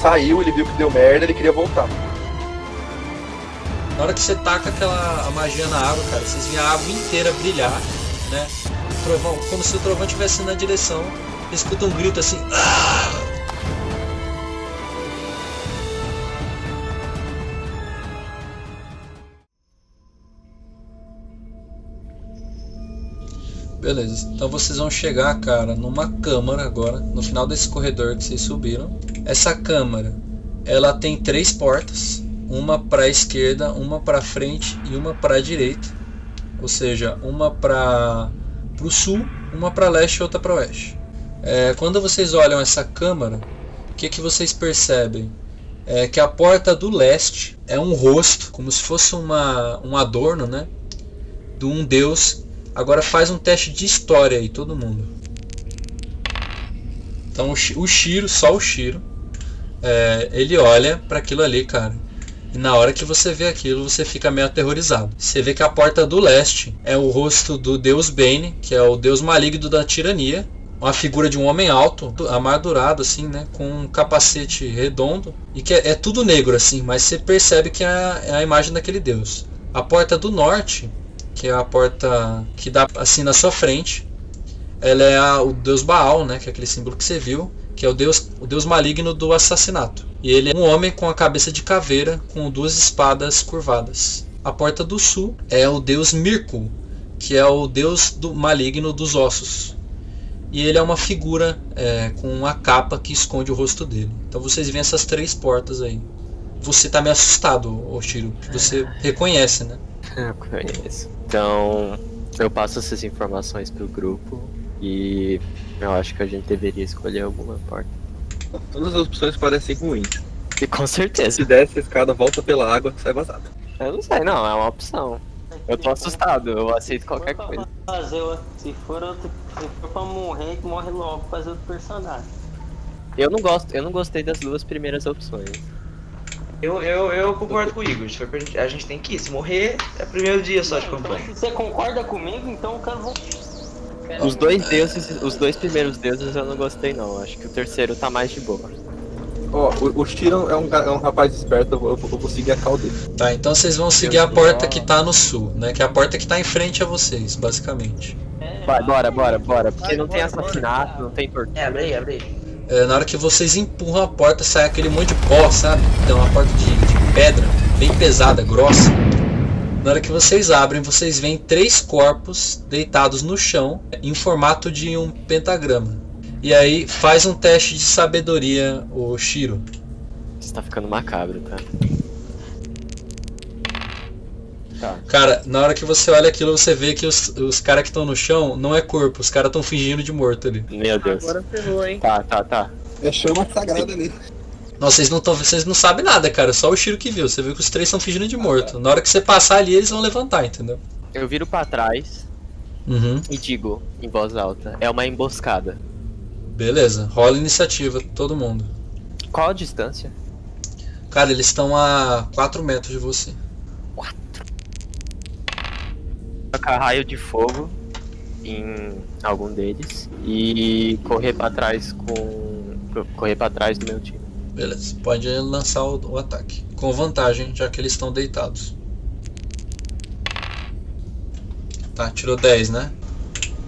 Saiu, ele viu que deu merda, ele queria voltar. Na hora que você taca aquela magia na água, cara, vocês veem a água inteira brilhar, né? O trovão, como se o trovão estivesse na direção. Escuta um grito assim. "Ah!" Beleza, então vocês vão chegar, cara, numa câmara agora, no final desse corredor que vocês subiram. Essa câmara, ela tem três portas, uma para a esquerda, uma para frente e uma para a direita. Ou seja, uma para o sul, uma para leste e outra para oeste. É, quando vocês olham essa câmara, o que, que vocês percebem? É que a porta do leste é um rosto, como se fosse uma, um adorno, né? De um deus. Agora faz um teste de história aí, todo mundo. Então o Shi- o Shiro, só o Shiro, é, ele olha para aquilo ali, cara. E na hora que você vê aquilo, você fica meio aterrorizado. Você vê que a porta do leste é o rosto do deus Bane, que é o deus maligno da tirania. Uma figura de um homem alto, amadurado assim, né, com um capacete redondo e que é, é tudo negro assim, mas você percebe que é a, é a imagem daquele deus. A porta do norte, que é a porta que dá assim na sua frente, ela é a- o deus Baal, né, que é aquele símbolo que você viu, que é o deus, o deus maligno do assassinato. E ele é um homem com a cabeça de caveira, com duas espadas curvadas. A porta do sul é o deus Mirkul, que é o deus do maligno dos ossos. E ele é uma figura é, com uma capa que esconde o rosto dele. Então vocês veem essas três portas aí. Você tá meio assustado, Oshiro. Você reconhece, né? Eu conheço. Então, eu passo essas informações pro grupo e eu acho que a gente deveria escolher alguma porta. Todas as opções parecem ruins. E com certeza. Se desce a escada, volta pela água, sai vazado. Eu não sei, não, é uma opção. Eu tô assustado, eu aceito qualquer coisa. Fazer, se, for outro, se for pra morrer, morre logo fazer outro personagem. Eu não gosto, eu não gostei das duas primeiras opções. Eu, eu, eu concordo com o Igor. A gente tem que ir. Se morrer, é primeiro dia só de Então, campanha. se você concorda comigo, então eu quero voltar. Os dois deuses, os dois primeiros deuses eu não gostei não. Acho que o terceiro tá mais de boa. Ó, o, o Shiro é um, é um rapaz esperto, eu vou, eu vou conseguir a cal dele. Tá, então vocês vão seguir a porta que tá no sul, né? Que é a porta que tá em frente a vocês, basicamente. Vai, bora, bora, bora. Porque não tem assassinato, não tem tortura. É, abre aí, abre aí. É, na hora que vocês empurram a porta, sai aquele monte de pó, sabe? Então uma porta de, de pedra, bem pesada, grossa. Na hora que vocês abrem, vocês veem três corpos deitados no chão, em formato de um pentagrama. E aí faz um teste de sabedoria, o Shiro. Isso tá ficando macabro, tá? Tá. Cara, na hora que você olha aquilo, você vê que os, os caras que estão no chão não é corpo, os caras estão fingindo de morto ali. Meu Deus. Agora ferrou, hein? Tá, tá, tá. É chama sagrada ali. Nossa, vocês não, tão, vocês não sabem nada, cara. Só o Shiro que viu. Você viu que os três estão fingindo de morto. Na hora que você passar ali, eles vão levantar, entendeu? Eu viro pra trás Uhum. e digo em voz alta: é uma emboscada. Beleza. Rola iniciativa, todo mundo. Qual a distância? Cara, eles estão a 4 metros de você. Tacar raio de fogo em algum deles e correr pra trás com. correr pra trás do meu time. Beleza. Pode lançar o, o ataque. Com vantagem, já que eles estão deitados. Tá, tirou 10, né?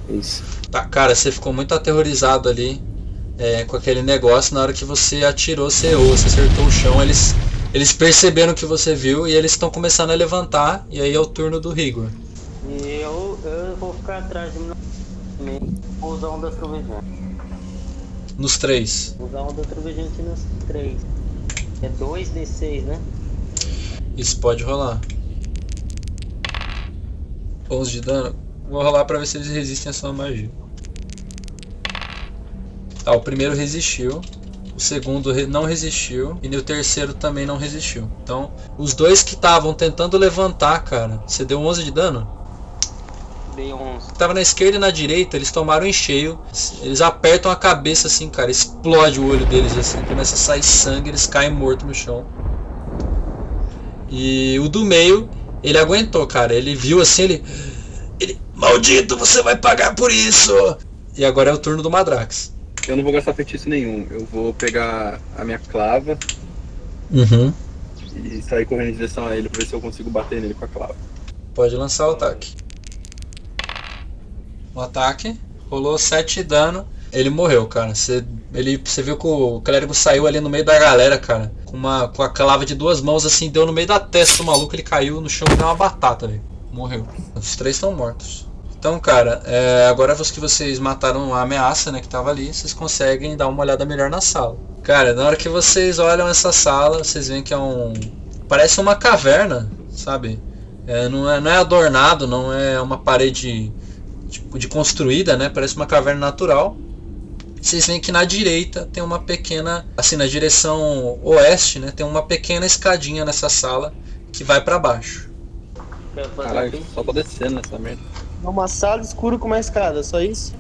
Isso. Tá, cara, você ficou muito aterrorizado ali é, com aquele negócio. Na hora que você atirou, você errou, você acertou o chão. Eles, eles perceberam que você viu e eles estão começando a levantar. E aí é o turno do Rigor. E eu, eu vou ficar atrás de mim usar onda trovejante. Nos três. Vou usar onda trovejante nos três. É 2d6, né? Isso pode rolar. 11 de dano. Vou rolar pra ver se eles resistem a sua magia. Tá, o primeiro resistiu. O segundo não resistiu. E o terceiro também não resistiu. Então, os dois que estavam tentando levantar, cara. Você deu 11 de dano? Dei 11. Tava na esquerda e na direita, eles tomaram em cheio. Eles apertam a cabeça assim, cara. Explode o olho deles assim. Começa a sair sangue, eles caem mortos no chão. E o do meio, ele aguentou, cara. Ele viu assim, ele. Ele. Maldito, você vai pagar por isso! E agora é o turno do Madrax. Eu não vou gastar feitiço nenhum. Eu vou pegar a minha clava Uhum. e sair correndo em direção a ele pra ver se eu consigo bater nele com a clava. Pode lançar o ataque. O ataque rolou 7 de dano. Ele morreu, cara. Você, ele, você viu que o clérigo saiu ali no meio da galera, cara. Com, uma, com a clava de duas mãos, assim, deu no meio da testa do maluco. Ele caiu no chão e deu uma batata, velho. Morreu. Os três estão mortos. Então, cara, é, agora que vocês mataram a ameaça, né, que tava ali, vocês conseguem dar uma olhada melhor na sala. Cara, na hora que vocês olham essa sala, vocês veem que é um. Parece uma caverna, sabe? É, não, é, não é adornado, não é uma parede tipo, de construída, né? Parece uma caverna natural. Vocês veem que na direita tem uma pequena, assim, na direção oeste, né? Tem uma pequena escadinha nessa sala que vai pra baixo. Caralho, só tô descendo nessa merda. É uma sala escura com uma escada, só isso?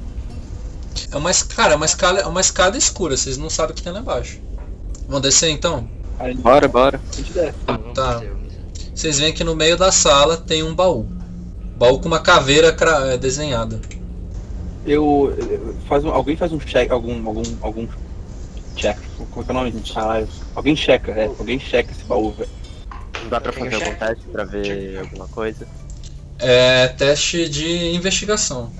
É uma, cara, é uma escada, é uma escada escura, vocês não sabem o que tem lá embaixo. Vamos descer então? Bora, bora. a gente desce. Vamos Tá. Vocês veem que no meio da sala tem um baú. Baú com uma caveira cra- é, desenhada. Eu, faz um, alguém faz um check, algum, algum, algum check. Como é que é o nome? Ah, alguém checa, é. Alguém checa esse baú, velho. Não dá pra fazer algum teste pra ver alguma coisa? É teste de investigação.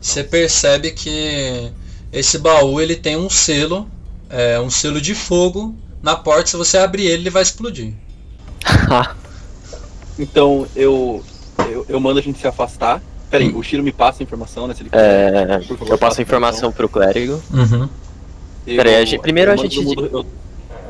Você percebe que esse baú ele tem um selo, é, um selo de fogo na porta. Se você abrir ele, ele vai explodir. Então eu, eu, eu mando a gente se afastar. Peraí, o Shiro me passa a informação, né? Se ele quiser. É, Por favor, eu passo passa a informação pro clérigo. Uhum. Eu- Peraí, a gente- primeiro a gente- mundo- eu-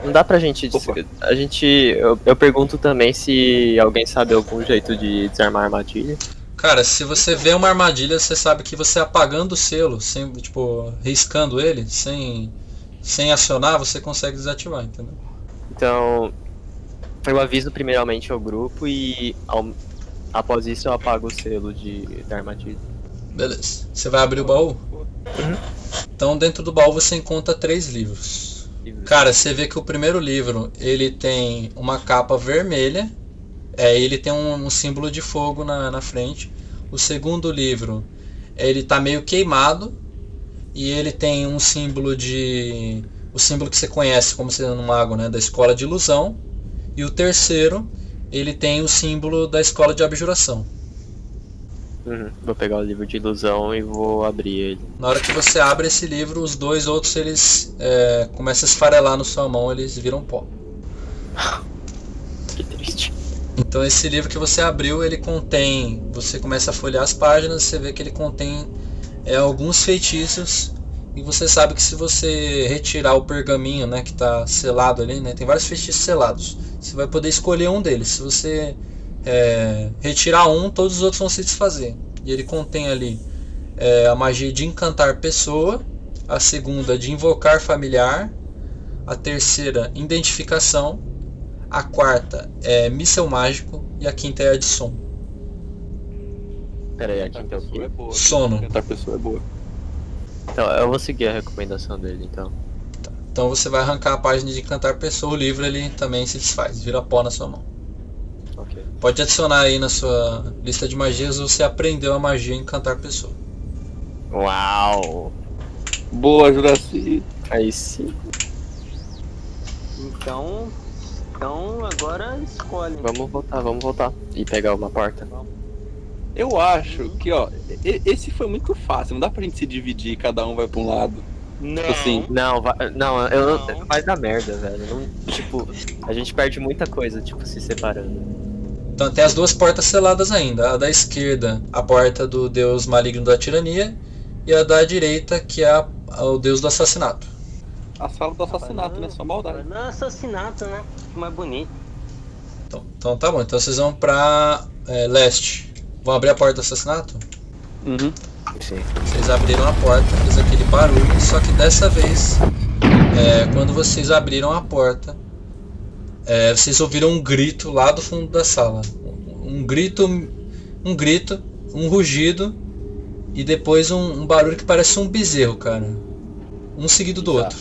Não dá pra gente. Opa. A gente. Eu, eu pergunto também se alguém sabe algum jeito de desarmar a armadilha. Cara, se você vê uma armadilha, você sabe que você apagando o selo, sem, tipo, riscando ele, sem, sem acionar, você consegue desativar, entendeu? Então. Eu aviso primeiramente ao grupo e ao- após isso eu apago o selo de, da armadilha. Beleza. Você vai abrir o baú? Então dentro do baú você encontra três livros. Cara, você vê que o primeiro livro ele tem uma capa vermelha, é, ele tem um, um símbolo de fogo na, na frente. O segundo livro ele tá meio queimado e ele tem um símbolo de o símbolo que você conhece como sendo um mago, né, da escola de ilusão. E o terceiro ele tem o símbolo da escola de abjuração. Uhum. Vou pegar o livro de ilusão e vou abrir ele. Na hora que você abre esse livro, os dois outros eles é, começam a esfarelar na sua mão, eles viram pó. Que triste. Então esse livro que você abriu, ele contém, você começa a folhear as páginas, você vê que ele contém é, alguns feitiços e você sabe que se você retirar o pergaminho, né, que está selado ali, né, tem vários feitiços selados. Você vai poder escolher um deles. Se você é, retirar um, todos os outros vão se desfazer. E ele contém ali é, a magia de encantar pessoa, a segunda de invocar familiar, a terceira identificação, a quarta é míssel mágico e a quinta é a de som. Pera aí, aqui Cantar o pessoa quê? é boa. Sono. Cantar pessoa é boa. Então, eu vou seguir a recomendação dele, então. Então você vai arrancar a página de encantar pessoa, o livro ele também se desfaz, vira pó na sua mão. Ok. Pode adicionar aí na sua lista de magias, você aprendeu a magia encantar pessoa. Uau! Boa, Juraci. Aí sim. Então. Então agora escolhe. Vamos voltar, vamos voltar. E pegar uma porta. Eu acho que, ó, esse foi muito fácil. Não dá pra gente se dividir, cada um vai pra um lado. Não. assim. Não, vai, não, eu Não. não. Vai dar merda, velho. Não, tipo, a gente perde muita coisa, tipo, se separando. Então tem as duas portas seladas ainda. A da esquerda, a porta do deus maligno da tirania, e a da direita, que é a- o deus do assassinato. A sala do assassinato, né? Só maldade. Não é assassinato, né? Mais bonito. Então, então tá bom, então vocês vão pra é, leste. Vão abrir a porta do assassinato? Uhum. Sim. Vocês abriram a porta, fez aquele barulho, só que dessa vez, é, quando vocês abriram a porta, é, vocês ouviram um grito lá do fundo da sala. Um, um grito, um grito, um rugido e depois um, um barulho que parece um bezerro, cara. Um seguido do outro.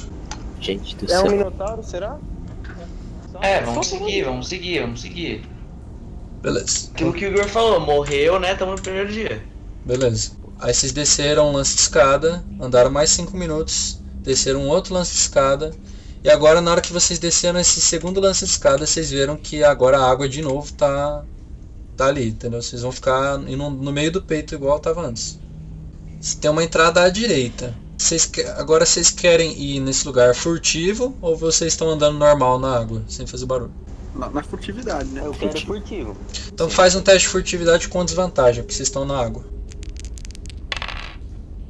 Gente do É um céu. minotauro, será? É, vamos seguir, vamos seguir, vamos seguir. Beleza. Aquilo que o Igor falou, morreu, né? Tamo no primeiro dia. Beleza. Aí vocês desceram um lance de escada, andaram mais 5 minutos, desceram um outro lance de escada. E agora na hora que vocês desceram esse segundo lance de escada, vocês viram que agora a água de novo tá, tá ali, entendeu? Vocês vão ficar indo no meio do peito igual tava antes. Tem uma entrada à direita. Vocês, agora vocês querem ir nesse lugar furtivo ou vocês estão andando normal na água, sem fazer barulho? Na, na furtividade, né? Eu quero furtivo. Então faz um teste de furtividade com desvantagem, porque vocês estão na água.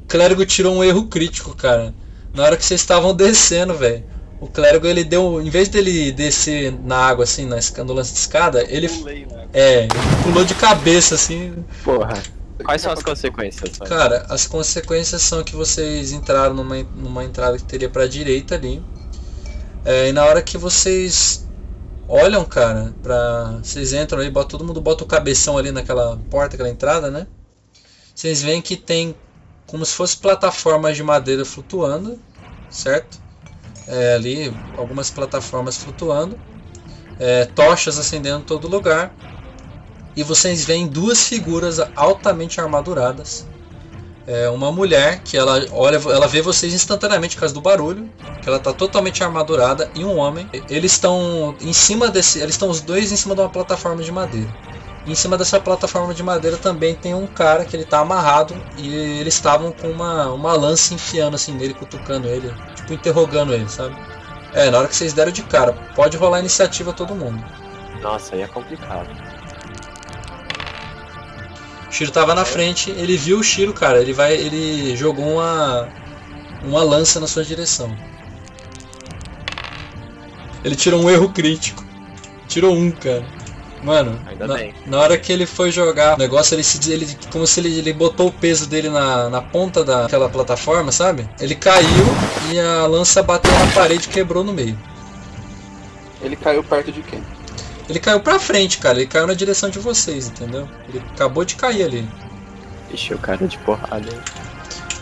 O clérigo tirou um erro crítico, cara. Na hora que vocês estavam descendo, velho. O clérigo ele deu. Em vez dele descer na água assim, na esca- no lance de escada, ele. Pulei, né? É, ele pulou de cabeça assim. Porra. Quais são as consequências? Só? Cara, as consequências são que vocês entraram numa, numa entrada que teria pra direita ali. É, e na hora que vocês olham, cara, pra. Vocês entram ali, bota, todo mundo bota o cabeção ali naquela porta, aquela entrada, né? Vocês veem que tem como se fosse plataformas de madeira flutuando, certo? É, ali, algumas plataformas flutuando. É, tochas acendendo em todo lugar. E vocês veem duas figuras altamente armaduradas. É uma mulher que ela olha, ela vê vocês instantaneamente por causa do barulho, que ela está totalmente armadurada, e um homem. Eles estão em cima desse, eles estão os dois em cima de uma plataforma de madeira. E em cima dessa plataforma de madeira também tem um cara que ele tá amarrado e eles estavam com uma, uma lança enfiando assim nele, cutucando ele, tipo interrogando ele, sabe? É, na hora que vocês deram de cara, pode rolar iniciativa todo mundo. Nossa, aí é complicado. O Shiro tava na frente, ele viu o Shiro, cara, ele vai, ele jogou uma uma lança na sua direção. Ele tirou um erro crítico. Tirou um, cara. Mano, Ainda na, na hora que ele foi jogar o negócio, ele se ele como se ele, ele botou o peso dele na, na ponta daquela plataforma, sabe? Ele caiu e a lança bateu na parede e quebrou no meio. Ele caiu perto de quem? Ele caiu pra frente, cara. Ele caiu na direção de vocês, entendeu? Ele acabou de cair ali. Ixi, o cara de porrada, hein?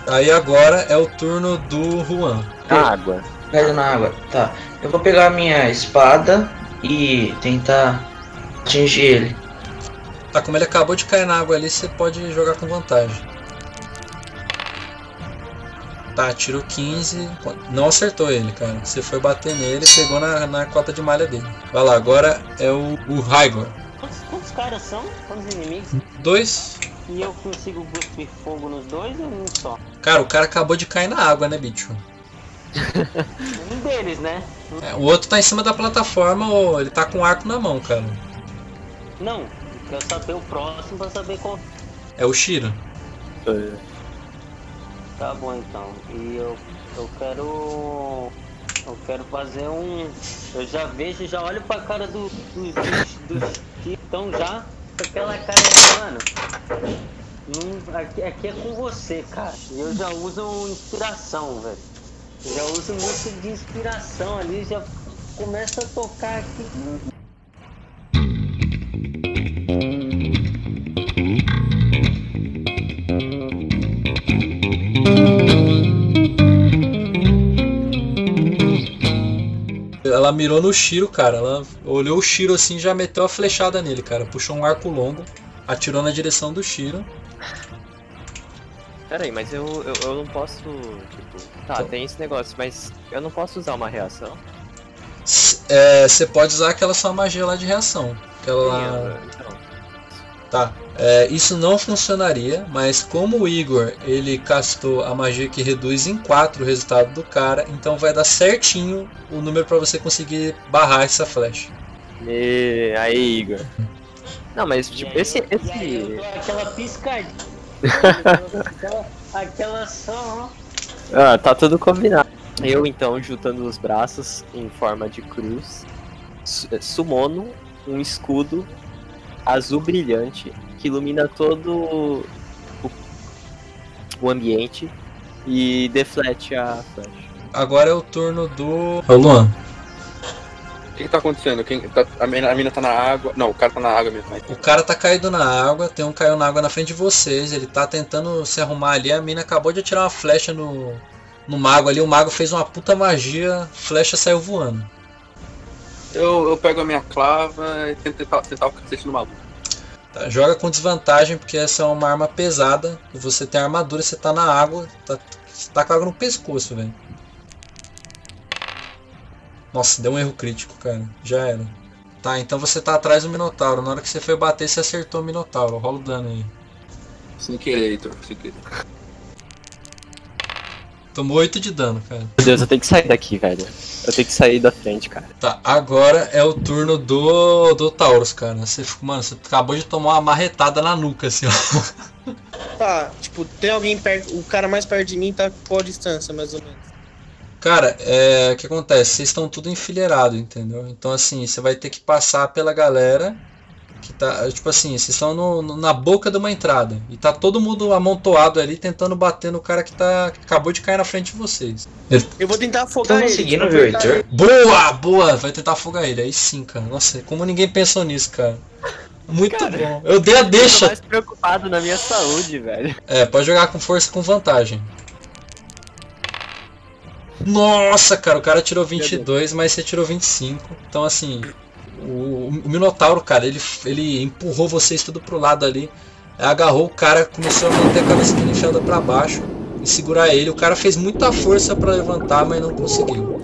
Aí agora é o turno do Juan. Água. Caiu na água. Tá. Eu vou pegar a minha espada e tentar atingir ele. Tá, como ele acabou de cair na água ali, você pode jogar com vantagem. Tá, tirou 15. Não acertou ele, cara. Você foi bater nele e pegou na, na cota de malha dele. Vai lá, agora é o, o Raigor. Quantos, quantos caras são? Quantos inimigos? Dois. E eu consigo cuspir fogo nos dois ou um só? Cara, o cara acabou de cair na água, né, bicho? Um deles, né? É, o outro tá em cima da plataforma, ou ele tá com o arco na mão, cara. Não, quero saber o próximo pra saber qual. É o Shiro. Tá bom então. E eu, eu quero. Eu quero fazer um. Eu já vejo, já olho pra cara do, dos, dos, que estão já com aquela cara de, mano. Aqui, aqui é com você, cara. Eu já uso inspiração, velho. Já uso música de inspiração ali, já começa a tocar aqui. Ela mirou no Shiro, cara. Ela olhou o Shiro assim e já meteu a flechada nele, cara. Puxou um arco longo, atirou na direção do Shiro. Pera aí, mas eu, eu, eu não posso. Tipo, tá, tem esse negócio, mas eu não posso usar uma reação. É, Você pode usar aquela sua magia lá de reação. Aquela Sim, eu- então. Tá. É, isso não funcionaria, mas como o Igor ele castou a magia que reduz em 4 o resultado do cara, então vai dar certinho o número pra você conseguir barrar essa flecha. E aí, Igor. Não, mas tipo, esse. E aí eu esse... dou aquela piscadinha. aquela, aquela só, ó. Ah, tá tudo combinado. Eu então, juntando os braços em forma de cruz, su- sumono um escudo azul brilhante que ilumina todo o, o ambiente e deflete a flecha. Agora é o turno do. É o Luan. O que, que tá acontecendo? Quem, tá- a, mina, a mina tá na água. Não, o cara tá na água mesmo. Né? O cara tá caído na água, tem um caiu na água na frente de vocês, ele tá tentando se arrumar ali, a mina acabou de atirar uma flecha no, no mago ali, o mago fez uma puta magia, flecha saiu voando. Eu, eu pego a minha clava e tento tentar, tentar o cacete no maluco. Tá, joga com desvantagem, porque essa é uma arma pesada. Você tem armadura, você tá na água. Tá, você tá com a água no pescoço, velho. Nossa, deu um erro crítico, cara. Já era. Tá, então você tá atrás do Minotauro. Na hora que você foi bater, você acertou o Minotauro. Rola o dano aí. Sem querer, Heitor, sem querer. Tomou 8 de dano, cara. Meu Deus, eu tenho que sair daqui, velho. Eu tenho que sair da frente, cara. Tá, agora é o turno do, do Taurus, cara. Você, mano, você acabou de tomar uma marretada na nuca, assim, ó. Tá, tipo, tem alguém perto. O cara mais perto de mim tá qual distância, mais ou menos? Cara, é, o que acontece? Vocês estão tudo enfileirado, entendeu? Então, assim, você vai ter que passar pela galera que tá, tipo assim, vocês estão no, no- na boca de uma entrada e tá todo mundo amontoado ali tentando bater no cara que tá que acabou de cair na frente de vocês. Eu vou tentar afogar ele. conseguindo tipo, ver o Heitor? Boa, boa, vai tentar afogar ele. Aí sim, cara. Nossa, como ninguém pensou nisso, cara. Muito Cara, bom. Eu dei a Eu tô deixa. mais preocupado na minha saúde, velho. É, pode jogar com força com vantagem. Nossa, cara, o cara tirou 22, mas você tirou 25. Então, assim, o, o Minotauro, cara, ele, ele empurrou vocês tudo pro lado ali. Agarrou o cara, começou a manter a cabeça dele enfiada pra baixo e segurar ele. O cara fez muita força pra levantar, mas não conseguiu.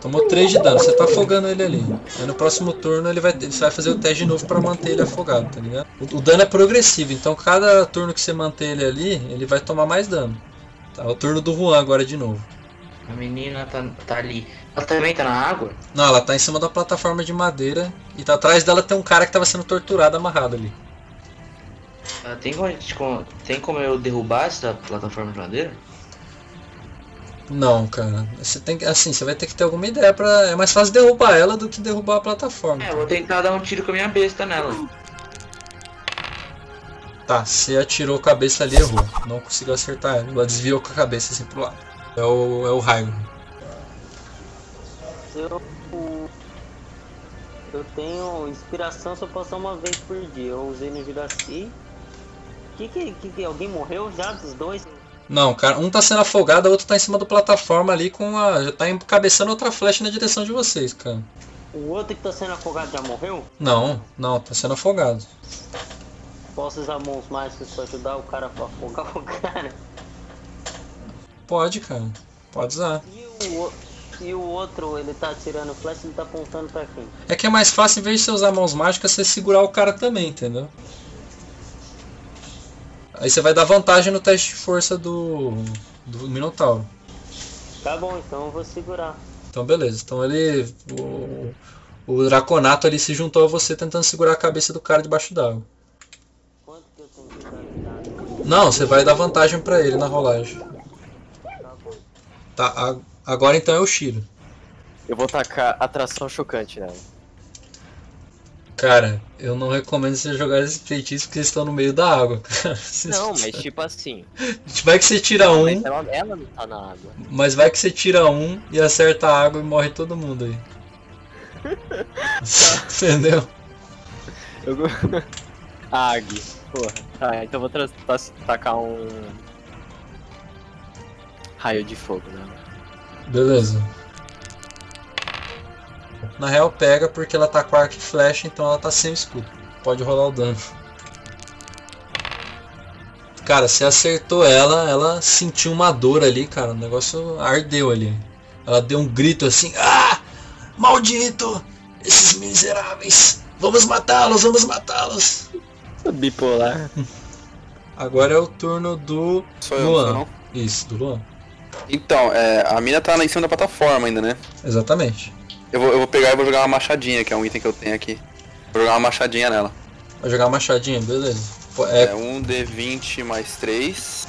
Tomou 3 de dano, você tá afogando ele ali. Aí no próximo turno ele vai, você vai fazer o teste de novo pra manter ele afogado, tá ligado? O, o dano é progressivo, então cada turno que você manter ele ali, ele vai tomar mais dano. Tá, o turno do Juan agora de novo. A menina tá, tá ali. Ela também tá na água? Não, ela tá em cima da plataforma de madeira e tá atrás dela tem um cara que tava sendo torturado amarrado ali. Ah, tem, como, tem como eu derrubar essa plataforma de madeira? Não, cara. Você tem que. Assim, você vai ter que ter alguma ideia pra. É mais fácil derrubar ela do que derrubar a plataforma. É, eu vou tentar dar um tiro com a minha besta nela. Tá, você atirou a cabeça ali errou. Não conseguiu acertar ela. Ela desviou com a cabeça assim pro lado. É o, é o raio. Eu, eu tenho inspiração só passar uma vez por dia. Eu usei no Juraci. Que que, que que alguém morreu já dos dois? Não, cara, um tá sendo afogado, o outro tá em cima da plataforma ali com a. Já tá encabeçando outra flecha na direção de vocês, cara. O outro que tá sendo afogado já morreu? Não, não, tá sendo afogado. Posso usar mãos mágicas pra ajudar o cara a afogar o cara? Pode, cara. Pode usar. E o, o- e o outro, ele tá atirando flecha, ele tá apontando pra quem? É que é mais fácil, em vez de você usar mãos mágicas, você segurar o cara também, entendeu? Aí você vai dar vantagem no teste de força do, do Minotauro. Tá bom, então eu vou segurar. Então beleza. Então ele. O, o Draconato ali se juntou a você tentando segurar a cabeça do cara debaixo d'água. Quanto que eu tenho que dar? Não, você vai dar vantagem pra ele na rolagem. Tá bom. Tá, a- agora então é o Shiro. Eu vou tacar atração chocante nela. Cara, eu não recomendo você jogar esse feitiço porque eles estão no meio da água, cara. Não, mas tipo assim. Vai que você tira um, Mas ela, ela não tá na água. mas vai que você tira um e acerta a água e morre todo mundo aí. Entendeu? Eu... Ag. Porra. Tá, então eu vou tacar um. Raio de fogo, né? Beleza. Na real pega porque ela tá com arco e flecha, então ela tá sem escudo. Pode rolar o dano. Cara, você acertou ela, ela sentiu uma dor ali, cara. O negócio ardeu ali. Ela deu um grito assim: Ah! Maldito! Esses miseráveis! Vamos matá-los, vamos matá-los! Bipolar. Agora é o turno do Sou sou eu, Luan. não? Isso, do Luan. Então, é, a mina tá lá em cima da plataforma ainda, né? Exatamente. Eu vou, eu vou pegar e vou jogar uma machadinha, que é um item que eu tenho aqui. Vou jogar uma machadinha nela. Vai jogar machadinha, beleza. É, É, um D20 mais 3.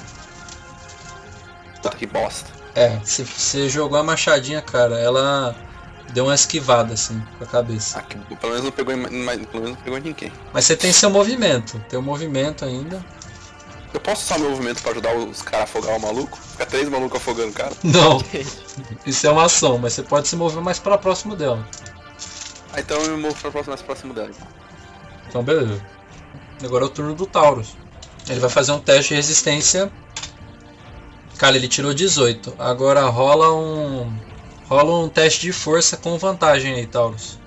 Puta que bosta. É, se você jogou a machadinha, cara, ela deu uma esquivada assim com a cabeça. Ah, que- pelo menos não pegou pelo menos não pegou ninguém. Mas você tem seu movimento, tem o movimento ainda. Eu posso usar meu movimento pra ajudar os caras a afogar o maluco? Fica três malucos afogando o cara. Não, isso é uma ação, mas você pode se mover mais para próximo dela. Ah, então eu me movo pra próximo, mais próximo dela. então. Então beleza. Agora é o turno do Taurus. Ele vai fazer um teste de resistência. Cara, ele tirou 18. Agora rola um. Rola um teste de força com vantagem aí, Taurus.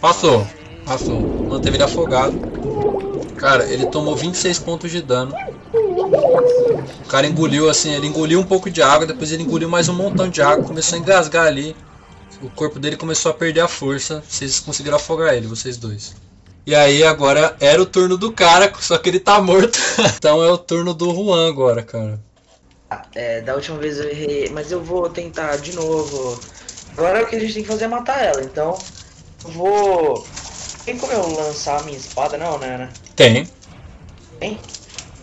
Passou. Passou. Manteve ele afogado. Cara, ele tomou 26 pontos de dano. O cara engoliu assim, ele engoliu um pouco de água, depois ele engoliu mais um montão de água, começou a engasgar ali. O corpo dele começou a perder a força. Vocês conseguiram afogar ele, vocês dois. E aí agora era o turno do cara, só que ele tá morto. então é o turno do Juan agora, cara. É, da última vez eu errei, mas eu vou tentar de novo. Agora o que a gente tem que fazer é matar ela, então eu vou. Tem como eu lançar a minha espada, não, né? né? Tem. Tem?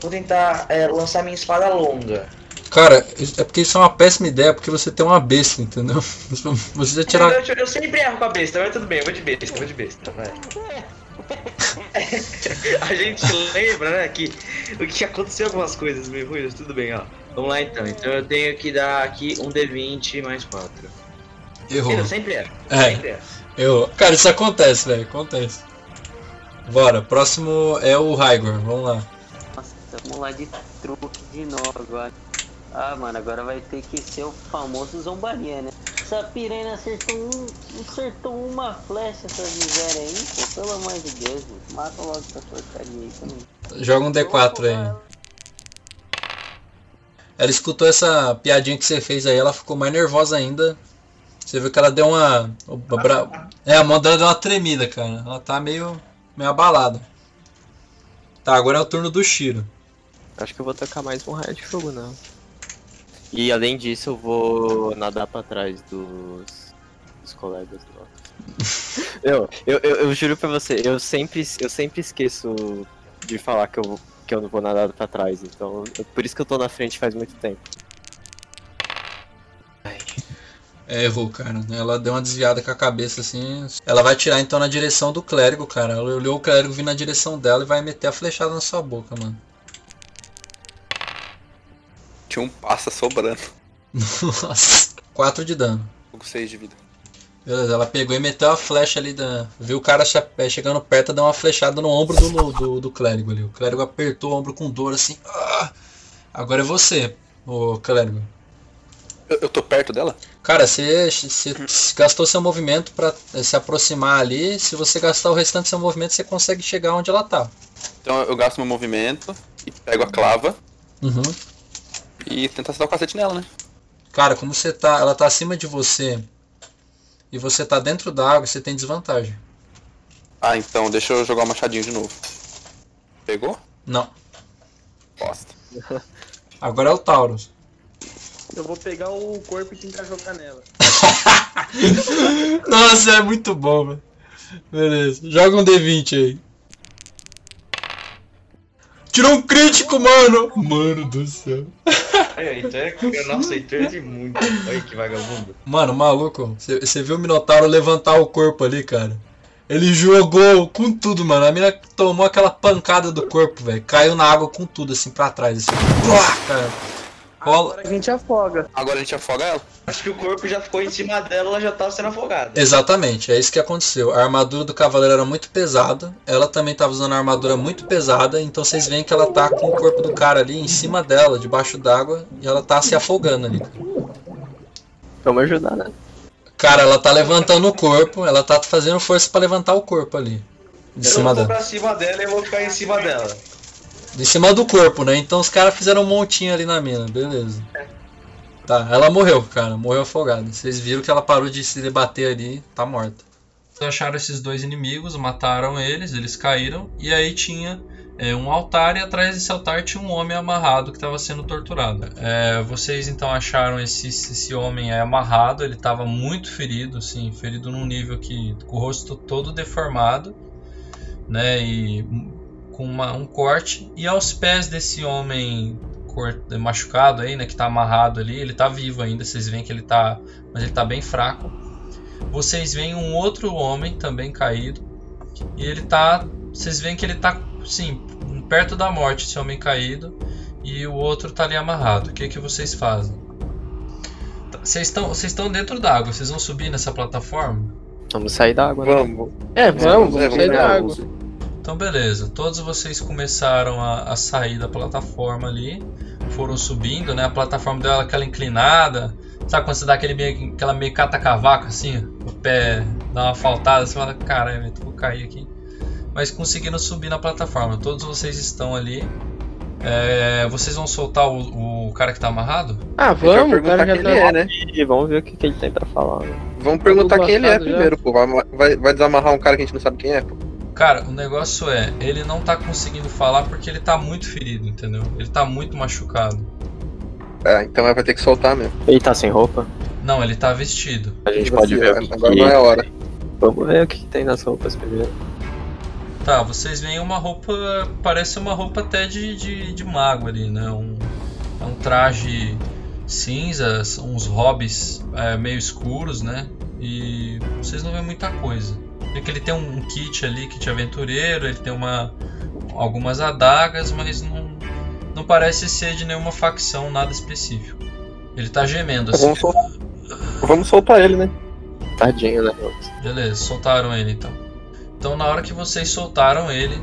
Vou tentar é, lançar minha espada longa. Cara, é porque isso é uma péssima ideia, porque você tem uma besta, entendeu? Você já tirar. Eu, eu sempre erro com a besta, mas tudo bem, eu vou de besta, eu vou de besta, vai. a gente lembra, né, que o que aconteceu algumas coisas meio ruins, tudo bem, ó. Vamos lá então. Então eu tenho que dar aqui um D20 mais 4. Errou. Eu sempre erro. É. Sempre erro. Errou. Cara, isso acontece, velho. Acontece. Bora, próximo é o Raigor. Vamos lá. Nossa, vamos lá de truque de novo agora. Ah, mano, agora vai ter que ser o famoso zombaria, né? Essa piranha acertou, um, acertou uma flecha, essa miséria aí, pô. Pelo amor de Deus, mano. Mata logo essa porcaria aí também. Joga um D4 aí. Ela escutou essa piadinha que você fez aí, ela ficou mais nervosa ainda. Você viu que ela deu uma. uma bra... É, a mão dela deu uma tremida, cara. Ela tá meio. meio abalada. Tá, agora é o turno do Shiro. Acho que eu vou tacar mais um raio de fogo, não. E além disso, eu vou nadar pra trás dos, dos colegas eu, eu, eu, eu juro pra você, eu sempre, eu sempre esqueço de falar que eu, que eu não vou nadar pra trás. Então, eu- por isso que eu tô na frente faz muito tempo. É, errou, cara. Ela deu uma desviada com a cabeça assim. Ela vai tirar então na direção do clérigo, cara. Ela olhou o clérigo vir na direção dela e vai meter a flechada na sua boca, mano. Tinha um passa sobrando. Nossa. 4 de dano. Com 6 de vida. Beleza, ela pegou e meteu a flecha ali da. Viu o cara eh, chegando perto, deu uma flechada no ombro do, do, do clérigo ali. O clérigo apertou o ombro com dor assim. "Ah!" Agora é você, o clérigo. Eu, eu tô perto dela? Cara, você, você gastou seu movimento pra eh, se aproximar ali. Se você gastar o restante do seu movimento, você consegue chegar onde ela tá. Então eu gasto meu movimento e pego a clava Uhum. e tento acertar o cacete nela, né? Cara, como você tá. Ela tá acima de você e você tá dentro da água, você tem desvantagem. Ah, então deixa eu jogar o machadinho de novo. Pegou? Não. Bosta. Agora é o Taurus. Eu vou pegar o corpo e tentar jogar nela. Nossa, é muito bom, velho. Beleza. Joga um D20 aí. Tirou um crítico, mano! Mano do céu. Aí, então é... Nossa, então é de muito. Olha que vagabundo. Mano, maluco, você viu o Minotauro levantar o corpo ali, cara? Ele jogou com tudo, mano. A mina tomou aquela pancada do corpo, velho. Caiu na água com tudo, assim, pra trás, assim. Uá, cara. Rola. Agora a gente afoga. Agora a gente afoga ela? Acho que o corpo já ficou em cima dela, ela já tava sendo afogada. Exatamente, é isso que aconteceu. A armadura do cavaleiro era muito pesada, ela também estava usando a armadura muito pesada, então vocês veem que ela tá com o corpo do cara ali em cima dela, debaixo d'água, e ela tá se afogando ali. Vamos ajudar, né? Cara, ela tá levantando o corpo, ela tá fazendo força pra levantar o corpo ali. De Eu cima vou dela. pra cima dela e eu vou ficar em cima dela. De cima do corpo, né? Então os caras fizeram um montinho ali na mina, beleza. Tá, ela morreu, cara, morreu afogada. Vocês viram que ela parou de se debater ali, tá morta. Acharam esses dois inimigos, mataram eles, eles caíram, e aí tinha é, um altar, e atrás desse altar tinha um homem amarrado que estava sendo torturado. É, vocês então acharam esse, esse homem amarrado, ele estava muito ferido, assim, ferido num nível que. com o rosto todo deformado, né? E com uma- um corte, e aos pés desse homem machucado aí, né, que tá amarrado ali, ele tá vivo ainda, vocês veem que ele tá, mas ele tá bem fraco. Vocês veem um outro homem também caído, e ele tá, vocês veem que ele tá, sim, perto da morte, esse homem caído, e o outro tá ali amarrado. O que que vocês fazem? Vocês estão, vocês estão dentro d'água, vocês vão subir nessa plataforma? Vamos sair da água, né? Vamos. É, vamos, É, vamos sair da vamos. água. Então beleza, todos vocês começaram a, a sair da plataforma ali, foram subindo, né? A plataforma deu aquela inclinada, sabe quando você dá aquele meio, aquela meio cata-cavaco assim, o pé dá uma faltada, você fala, caralho, eu vou cair aqui. Mas conseguiram subir na plataforma. Todos vocês estão ali. É, vocês vão soltar o, o cara que tá amarrado? Ah, vamos, o perguntar cara quem tá. ele é, né? E vamos ver o que, que ele tenta falar. né? Vamos perguntar quem ele é já. primeiro, pô. Vai, vai, vai desamarrar um cara que a gente não sabe quem é, pô. Cara, o negócio é, ele não tá conseguindo falar porque ele tá muito ferido, entendeu? Ele tá muito machucado. É, então vai ter que soltar mesmo. Ele tá sem roupa? Não, ele tá vestido. A gente pode ver o que, Agora que- não é hora. Vamos ver o que, tem nas roupas primeiro. Tá, vocês veem uma roupa. Parece uma roupa até de, de, de mago ali, né? Um, é um traje cinza, uns hobbies é, meio escuros, né? E vocês não veem muita coisa. Vê que ele tem um, kit ali, kit aventureiro, ele tem uma, algumas adagas, mas não, não parece ser de nenhuma facção, nada específico. Ele tá gemendo assim. Vamos soltar, vamos soltar ele, né? Tadinho, né? Beleza, soltaram ele então. Então na hora que vocês soltaram ele,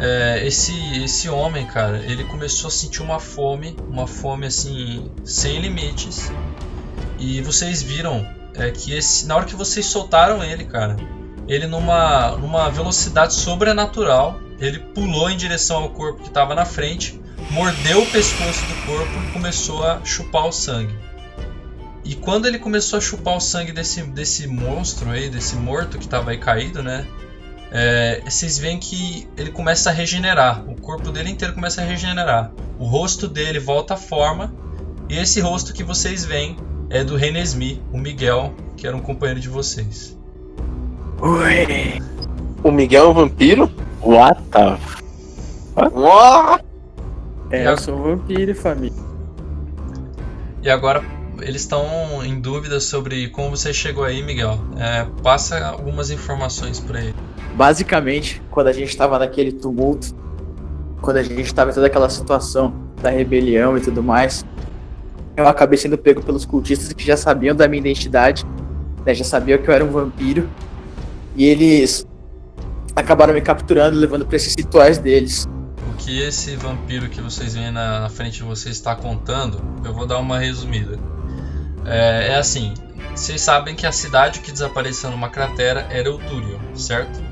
é, esse esse homem, cara, ele começou a sentir uma fome, uma fome assim sem limites. E vocês viram é, que esse, na hora que vocês soltaram ele, cara, ele numa numa velocidade sobrenatural, ele pulou em direção ao corpo que estava na frente, mordeu o pescoço do corpo e começou a chupar o sangue. E quando ele começou a chupar o sangue desse, desse monstro aí, desse morto que estava aí caído, né? é, vocês veem que ele começa a regenerar. O corpo dele inteiro começa a regenerar. O rosto dele volta à forma. E esse rosto que vocês veem é do Renesmi, o Miguel, que era um companheiro de vocês. Ui. O Miguel é um vampiro? What the Uau! É, eu sou vampiro, família. E agora eles estão em dúvida sobre como você chegou aí, Miguel. É, passa algumas informações para ele. Basicamente, quando a gente tava naquele tumulto, quando a gente tava em toda aquela situação da rebelião e tudo mais, eu acabei sendo pego pelos cultistas que já sabiam da minha identidade, né, já sabiam que eu era um vampiro, e eles acabaram me capturando, levando pra esses rituais deles. O que esse vampiro que vocês veem na, na frente de vocês está contando, eu vou dar uma resumida. É, é assim, vocês sabem que a cidade que desapareceu numa cratera era Eutúrio, certo?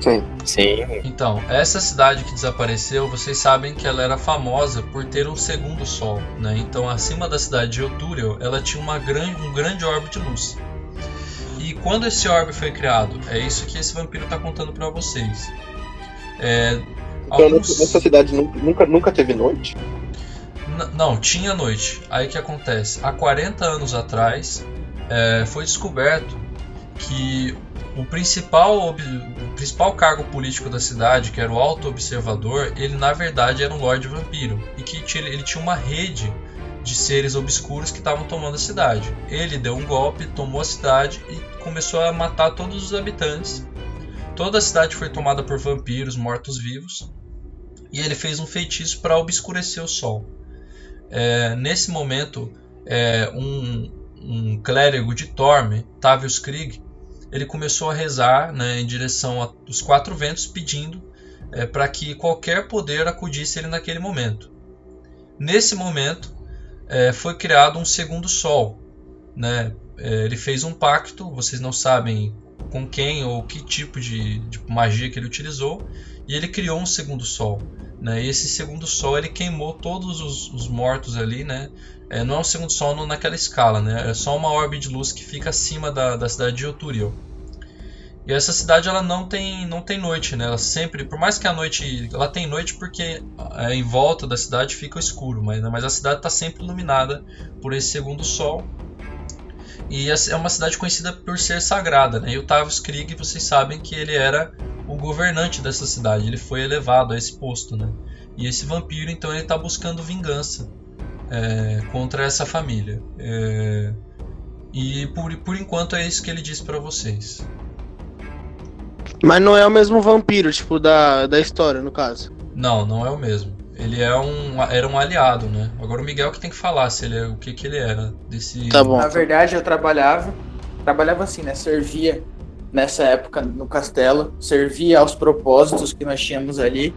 Sim. Sim. Então, essa cidade que desapareceu, vocês sabem que ela era famosa por ter um segundo sol, né? Então, acima da cidade de Eutúrio, ela tinha uma grande, um grande orbe de luz. Quando esse orbe foi criado, é isso que esse vampiro está contando para vocês. É, Então alguns- nessa cidade nunca, nunca, teve noite? N- Não, tinha noite. Aí que acontece? Há 40 anos atrás é, foi descoberto que o principal, o principal cargo político da cidade, que era o Alto Observador, ele na verdade era um Lorde Vampiro. E que ele tinha uma rede de seres obscuros que estavam tomando a cidade. Ele deu um golpe, tomou a cidade e começou a matar todos os habitantes. Toda a cidade foi tomada por vampiros mortos-vivos. E ele fez um feitiço para obscurecer o sol. É, nesse momento, é, um, um clérigo de Torme, Tavius Krieg, ele começou a rezar né, em direção aos quatro ventos, pedindo para que qualquer poder acudisse ele naquele momento. Nesse momento, é, foi criado um segundo sol. Né? É, ele fez um pacto, vocês não sabem com quem ou que tipo de, de magia que ele utilizou, e ele criou um segundo sol. Né? E esse segundo sol ele queimou todos os, os mortos ali, né? É, não é um segundo sol naquela escala, né? É só uma orbe de luz que fica acima da, da cidade de Oturiel. E essa cidade ela não tem não tem noite, né? Ela sempre, por mais que a noite, ela tem noite porque é, em volta da cidade fica escuro, mas, mas a cidade está sempre iluminada por esse segundo sol. E essa é uma cidade conhecida por ser sagrada, né? E o Tavius Krieg, vocês sabem que ele era o governante dessa cidade, ele foi elevado a esse posto, né? E esse vampiro, então, ele está buscando vingança é, contra essa família. É, e por, por enquanto é isso que ele disse para vocês. Mas não é o mesmo vampiro, tipo, da, da história, no caso. Não, não é o mesmo. Ele é um, era um aliado, né? Agora o Miguel que tem que falar se ele é, o que, que ele era desse. Tá bom. Na verdade, eu trabalhava, trabalhava assim, né? Servia nessa época no castelo, servia aos propósitos que nós tínhamos ali.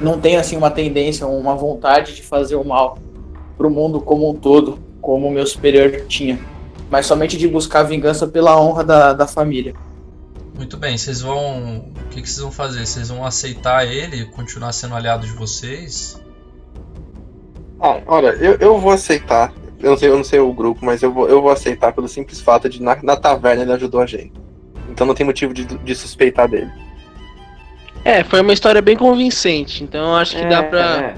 Não tem assim uma tendência, uma vontade de fazer o mal pro mundo como um todo, como o meu superior tinha, mas somente de buscar vingança pela honra da, da família. Muito bem, vocês vão. O que, que vocês vão fazer? Vocês vão aceitar ele, continuar sendo aliado de vocês? Ah, olha, eu, eu vou aceitar. Eu não sei, eu não sei o grupo, mas eu vou, eu vou aceitar pelo simples fato de na, na taverna ele ajudou a gente. Então não tem motivo de, de suspeitar dele. É, foi uma história bem convincente, então eu acho que dá pra. É,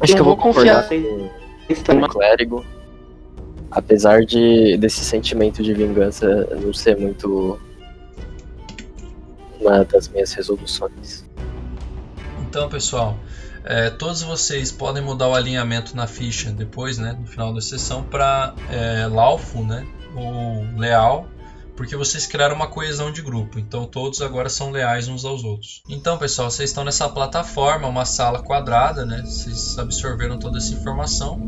Acho que eu vou confiar. concordar com o clérigo. Apesar de desse sentimento de vingança não ser muito uma das minhas resoluções. Então, pessoal, é, todos vocês podem mudar o alinhamento na ficha depois, né, no final da sessão, para é, Laufo, né, ou Leal, porque vocês criaram uma coesão de grupo. Então, todos agora são leais uns aos outros. Então, pessoal, vocês estão nessa plataforma, uma sala quadrada, né, vocês absorveram toda essa informação.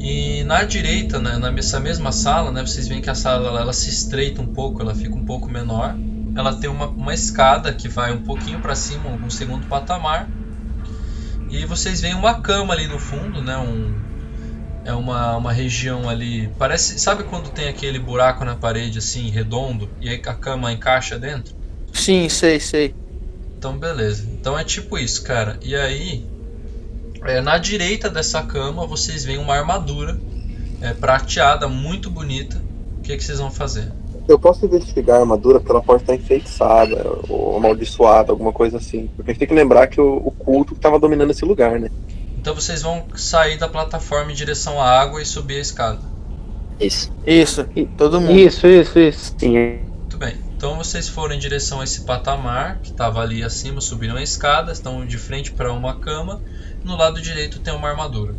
E na direita, né, nessa mesma sala, né, vocês veem que a sala ela, ela se estreita um pouco, ela fica um pouco menor. Ela tem uma, uma escada que vai um pouquinho para cima, um segundo patamar. E vocês veem uma cama ali no fundo, né? Um, é uma, uma região ali. Parece. Sabe quando tem aquele buraco na parede assim, redondo, e aí a cama encaixa dentro? Sim, sei, sei. Então beleza. Então é tipo isso, cara. E aí. é, na direita dessa cama vocês veem uma armadura é, prateada, muito bonita. O que, que vocês vão fazer? Eu posso investigar a armadura porque ela pode estar enfeitiçada ou amaldiçoada, alguma coisa assim. Porque a gente tem que lembrar que o, o culto estava dominando esse lugar, né? Então vocês vão sair da plataforma em direção à água e subir a escada. Isso. Isso, todo mundo. Isso, isso, isso. Sim, Muito bem. Então vocês foram em direção a esse patamar que estava ali acima, subiram a escada, estão de frente para uma cama. No lado direito tem uma armadura.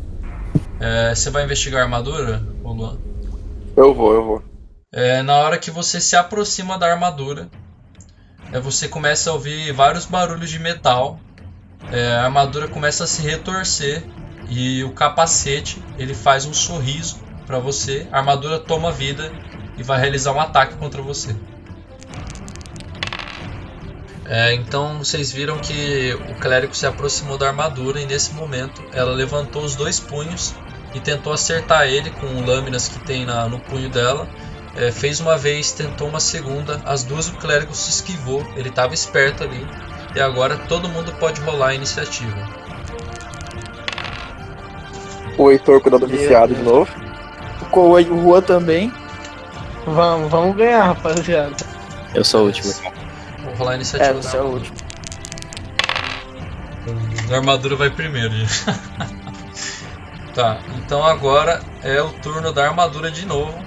É, você vai investigar a armadura, Luan? Eu vou, eu vou. É, na hora que você se aproxima da armadura, é, você começa a ouvir vários barulhos de metal. É, a armadura começa a se retorcer e o capacete ele faz um sorriso para você. A armadura toma vida e vai realizar um ataque contra você. É, então vocês viram que o clérigo se aproximou da armadura e nesse momento ela levantou os dois punhos e tentou acertar ele com lâminas que tem na- no punho dela. É, fez uma vez, tentou uma segunda, as duas o clérigo se esquivou, ele estava esperto ali. E agora todo mundo pode rolar a iniciativa. O Heitor cuidado viciado de novo. O e Juan também. Vamos, vamos ganhar, rapaziada. Eu sou o último. Vou rolar a É, iniciativa. você é o último. A armadura vai primeiro. gente. tá, então agora é o turno da armadura de novo.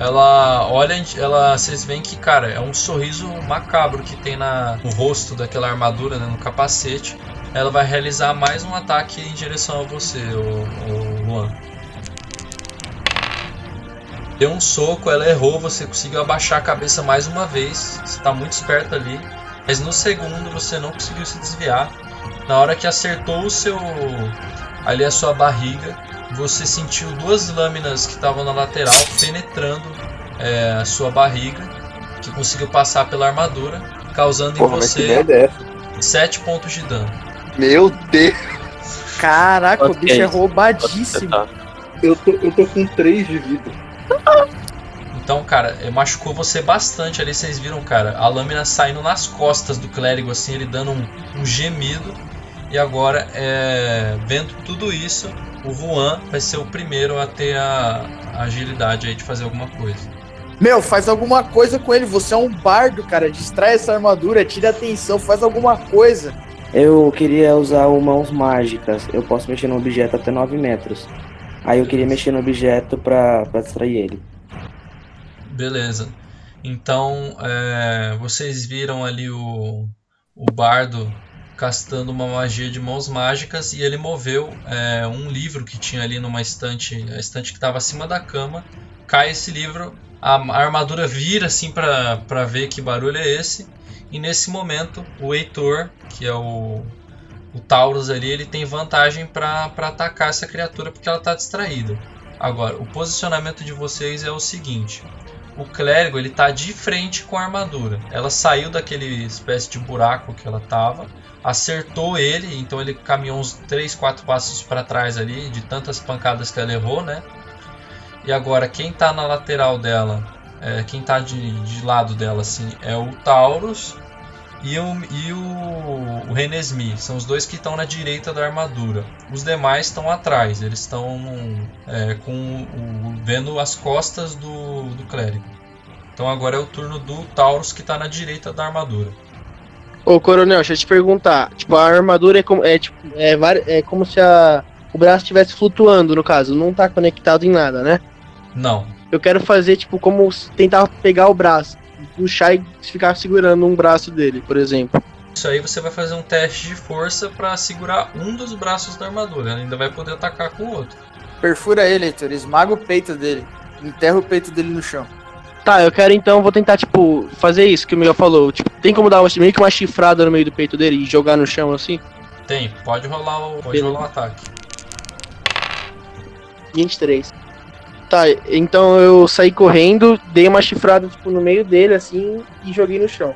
Ela olha, ela, vocês veem que, cara, é um sorriso macabro que tem na, no rosto daquela armadura, né, no capacete. Ela vai realizar mais um ataque em direção a você, o, o Luan. Deu um soco, ela errou, você conseguiu abaixar a cabeça mais uma vez. Você está muito esperto ali. Mas no segundo você não conseguiu se desviar. Na hora que acertou o seu. ali a sua barriga, você sentiu duas lâminas que estavam na lateral penetrando é, a sua barriga, que conseguiu passar pela armadura, causando Porra, em você é essa? 7 pontos de dano. Meu Deus! Caraca, Quanto o bicho é roubadíssimo. Eu tô, eu tô com 3 de vida. Então, cara, é, machucou você bastante ali, vocês viram, cara, a lâmina saindo nas costas do clérigo, assim, ele dando um, um gemido. E agora, é, vendo tudo isso, o Juan vai ser o primeiro a ter a, a agilidade aí de fazer alguma coisa. Meu, faz alguma coisa com ele. Você é um bardo, cara. Distrai essa armadura, tira a atenção, faz alguma coisa. Eu queria usar o mãos mágicas. Eu posso mexer no objeto até 9 metros. Aí eu queria mexer no objeto pra, pra distrair ele. Beleza. Então, é, vocês viram ali o, o bardo castando uma magia de mãos mágicas e ele moveu é, um livro que tinha ali numa estante, a estante que estava acima da cama. Cai esse livro, a, a armadura vira assim para ver que barulho é esse. E nesse momento, o Heitor, que é o, o Taurus ali, ele tem vantagem para atacar essa criatura porque ela está distraída. Agora, o posicionamento de vocês é o seguinte: o clérigo ele tá de frente com a armadura. Ela saiu daquele espécie de buraco que ela tava, acertou ele, então ele caminhou uns 3, 4 passos para trás ali, de tantas pancadas que ela levou, né? E agora quem tá na lateral dela é, quem tá de, de lado dela assim é o Taurus e o, e o, o Renesmi. São os dois que estão na direita da armadura. Os demais estão atrás, eles estão é, com o, vendo as costas do, do clérigo. Então agora é o turno do Taurus que tá na direita da armadura. Ô, Coronel, deixa eu te perguntar. Tipo, a armadura é como, é, tipo, é, é como se a, o braço estivesse flutuando, no caso. Não tá conectado em nada, né? Não, Eu quero fazer, tipo, como se tentar pegar o braço. Puxar e ficar segurando um braço dele, por exemplo. Isso aí você vai fazer um teste de força pra segurar um dos braços da armadura. Ainda vai poder atacar com o outro. Perfura ele, Heitor. Esmaga o peito dele. Enterra o peito dele no chão. Tá, eu quero então, vou tentar, tipo, fazer isso que o Miguel falou. Tipo, tem como dar uma, meio que uma chifrada no meio do peito dele e jogar no chão assim? Tem, pode rolar o, pode rolar o ataque. 23. Tá, então eu saí correndo, dei uma chifrada, tipo, no meio dele, assim, e joguei no chão.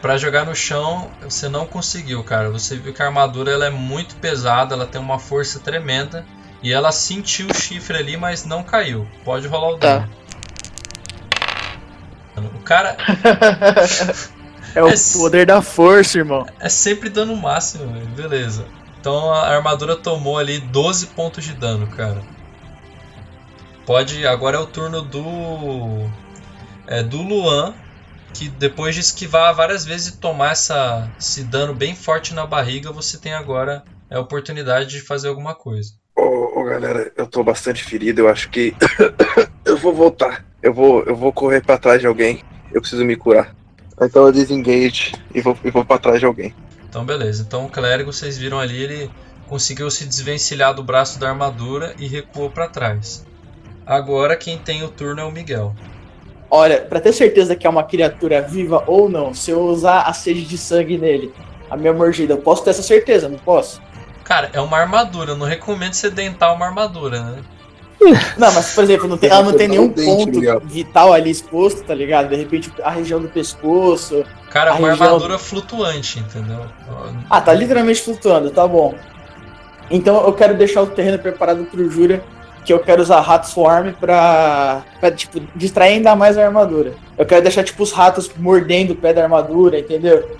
Pra jogar no chão, você não conseguiu, cara. Você viu que a armadura ela é muito pesada, ela tem uma força tremenda. E ela sentiu o chifre ali, mas não caiu. Pode rolar o Tá. dano. O cara É o É, poder da força, irmão. é sempre dano máximo, velho. beleza. Então a armadura tomou ali 12 pontos de dano, cara. Pode. Agora é o turno do. É do Luan. Que depois de esquivar várias vezes e tomar essa, esse dano bem forte na barriga, você tem agora a oportunidade de fazer alguma coisa. Ô, ô, galera, eu tô bastante ferido, eu acho que eu vou voltar. Eu vou, eu vou correr pra trás de alguém. Eu preciso me curar. Então eu desengage e vou, e vou pra trás de alguém. Então beleza. Então o clérigo, vocês viram ali, ele conseguiu se desvencilhar do braço da armadura e recuou pra trás. Agora quem tem o turno é o Miguel. Olha, pra ter certeza que é uma criatura viva ou não, se eu usar a sede de sangue nele, a minha mordida, eu posso ter essa certeza, não posso? Cara, é uma armadura. Eu não recomendo você dentar uma armadura, né? Não, mas por exemplo, não tem, ela não tem nenhum Dente, ponto Miguel. vital ali exposto, tá ligado? De repente a região do pescoço. Cara, A uma região- armadura flutuante, entendeu? Ah, tá literalmente flutuando, tá bom. Então eu quero deixar o terreno preparado pro Júlia, que eu quero usar Rat Swarm pra, pra, tipo, distrair ainda mais a armadura. Eu quero deixar, tipo, os ratos mordendo o pé da armadura, entendeu?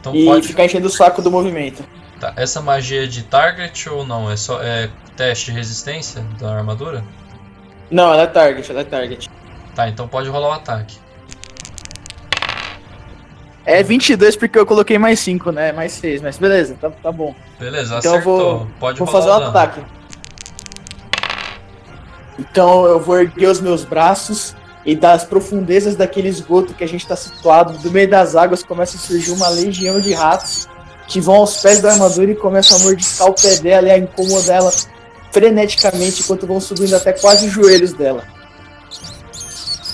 Então E pode. ficar enchendo o saco do movimento. Tá, essa magia é de target ou não? É só é teste de resistência da armadura? Não, ela é target, ela é target. Tá, então pode rolar o ataque. É 22 porque eu coloquei mais 5, né? Mais 6, mas beleza, tá, tá bom. Beleza, Então eu acertou. vou- pode Vou rolar fazer o um dano. ataque. Então eu vou erguer os meus braços e das profundezas daquele esgoto que a gente tá situado, do meio das águas, começa a surgir uma legião de ratos que vão aos pés da armadura e começam a mordiscar o pé dela e a incomodar ela freneticamente enquanto vão subindo até quase os joelhos dela.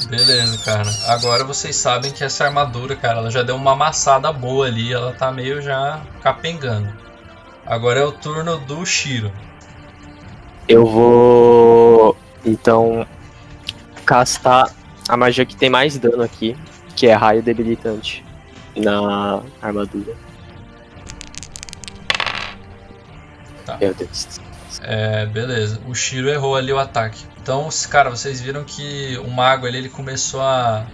Beleza, cara. Agora vocês sabem que essa armadura, cara, ela já deu uma amassada boa ali, ela tá meio já capengando. Agora é o turno do Shiro. Eu vou então castar a magia que tem mais dano aqui, que é raio debilitante na armadura. Tá. Meu Deus. É, beleza. O Shiro errou ali o ataque. Então, cara, vocês viram que o mago ali, ele começou a.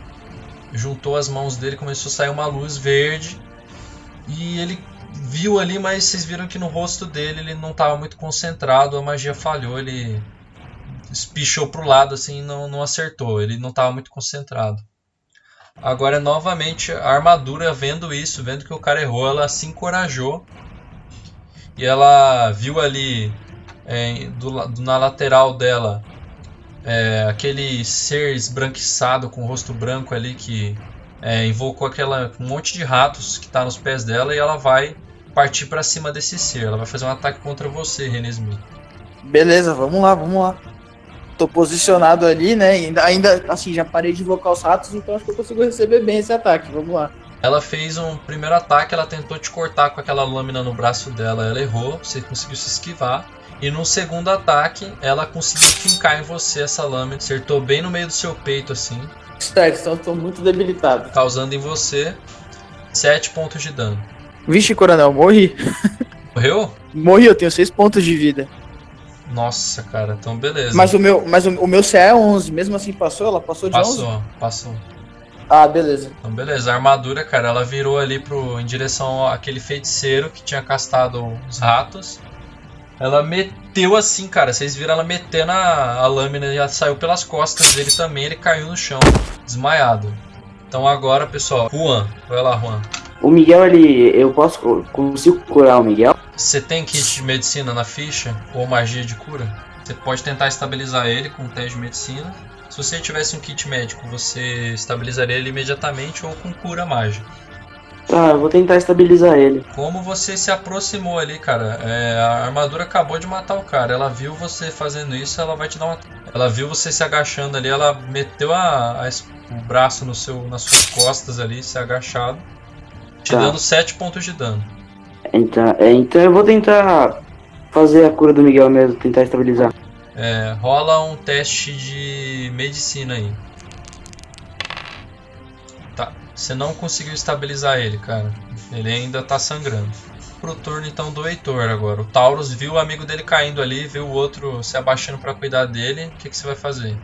Juntou as mãos dele, começou a sair uma luz verde. E ele viu ali, mas vocês viram que no rosto dele ele não estava muito concentrado, a magia falhou, ele espichou pro lado assim e não, não acertou, ele não estava muito concentrado. Agora, novamente, a armadura, vendo isso, vendo que o cara errou, ela se encorajou. E ela viu ali é, do, do- na lateral dela é, aquele ser esbranquiçado com o rosto branco ali que é, invocou aquela um monte de ratos que tá nos pés dela e ela vai partir pra cima desse ser. Ela vai fazer um ataque contra você, Renesmi. Beleza, vamos lá, vamos lá. Tô posicionado ali, né? Ainda, ainda assim, já parei de invocar os ratos, então acho que eu consigo receber bem esse ataque. Vamos lá. Ela fez um primeiro ataque, ela tentou te cortar com aquela lâmina no braço dela, ela errou, você conseguiu se esquivar. E no segundo ataque, ela conseguiu fincar em você essa lâmina, acertou bem no meio do seu peito assim, então eu tô muito debilitado. causando em você 7 pontos de dano. Vixe, coronel, morri. Morreu? Morri, eu tenho 6 pontos de vida. Nossa, cara, então beleza. Mas o meu, mas o, o meu CE é 11, mesmo assim passou? Ela passou de 11? Passou, passou. Ah, beleza. Então beleza, a armadura, cara, ela virou ali pro, em direção àquele feiticeiro que tinha castado os ratos. Ela meteu assim, cara. Vocês viram ela metendo a, a lâmina e ela saiu pelas costas dele também. Ele caiu no chão, desmaiado. Então agora, pessoal, Juan, vai lá, Juan. O Miguel, ele. Eu posso. Consigo curar o Miguel? Você tem kit de medicina na ficha? Ou magia de cura? Você pode tentar estabilizar ele com um teste de medicina. Se você tivesse um kit médico, você estabilizaria ele imediatamente ou com cura mágica. Tá, eu vou tentar estabilizar ele. Como você se aproximou ali, cara? É, a armadura acabou de matar o cara. Ela viu você fazendo isso, ela vai te dar uma. Ela viu você se agachando ali, ela meteu a, a o braço no seu, nas suas costas ali, se agachado, te Tá. dando 7 pontos de dano. Então, é, então eu vou tentar fazer a cura do Miguel mesmo, tentar estabilizar. É, rola um teste de medicina aí. Tá, você não conseguiu estabilizar ele, cara. Ele ainda tá sangrando. Pro turno então do Heitor agora. O Taurus viu o amigo dele caindo ali, viu o outro se abaixando pra cuidar dele. O que, que você vai fazer?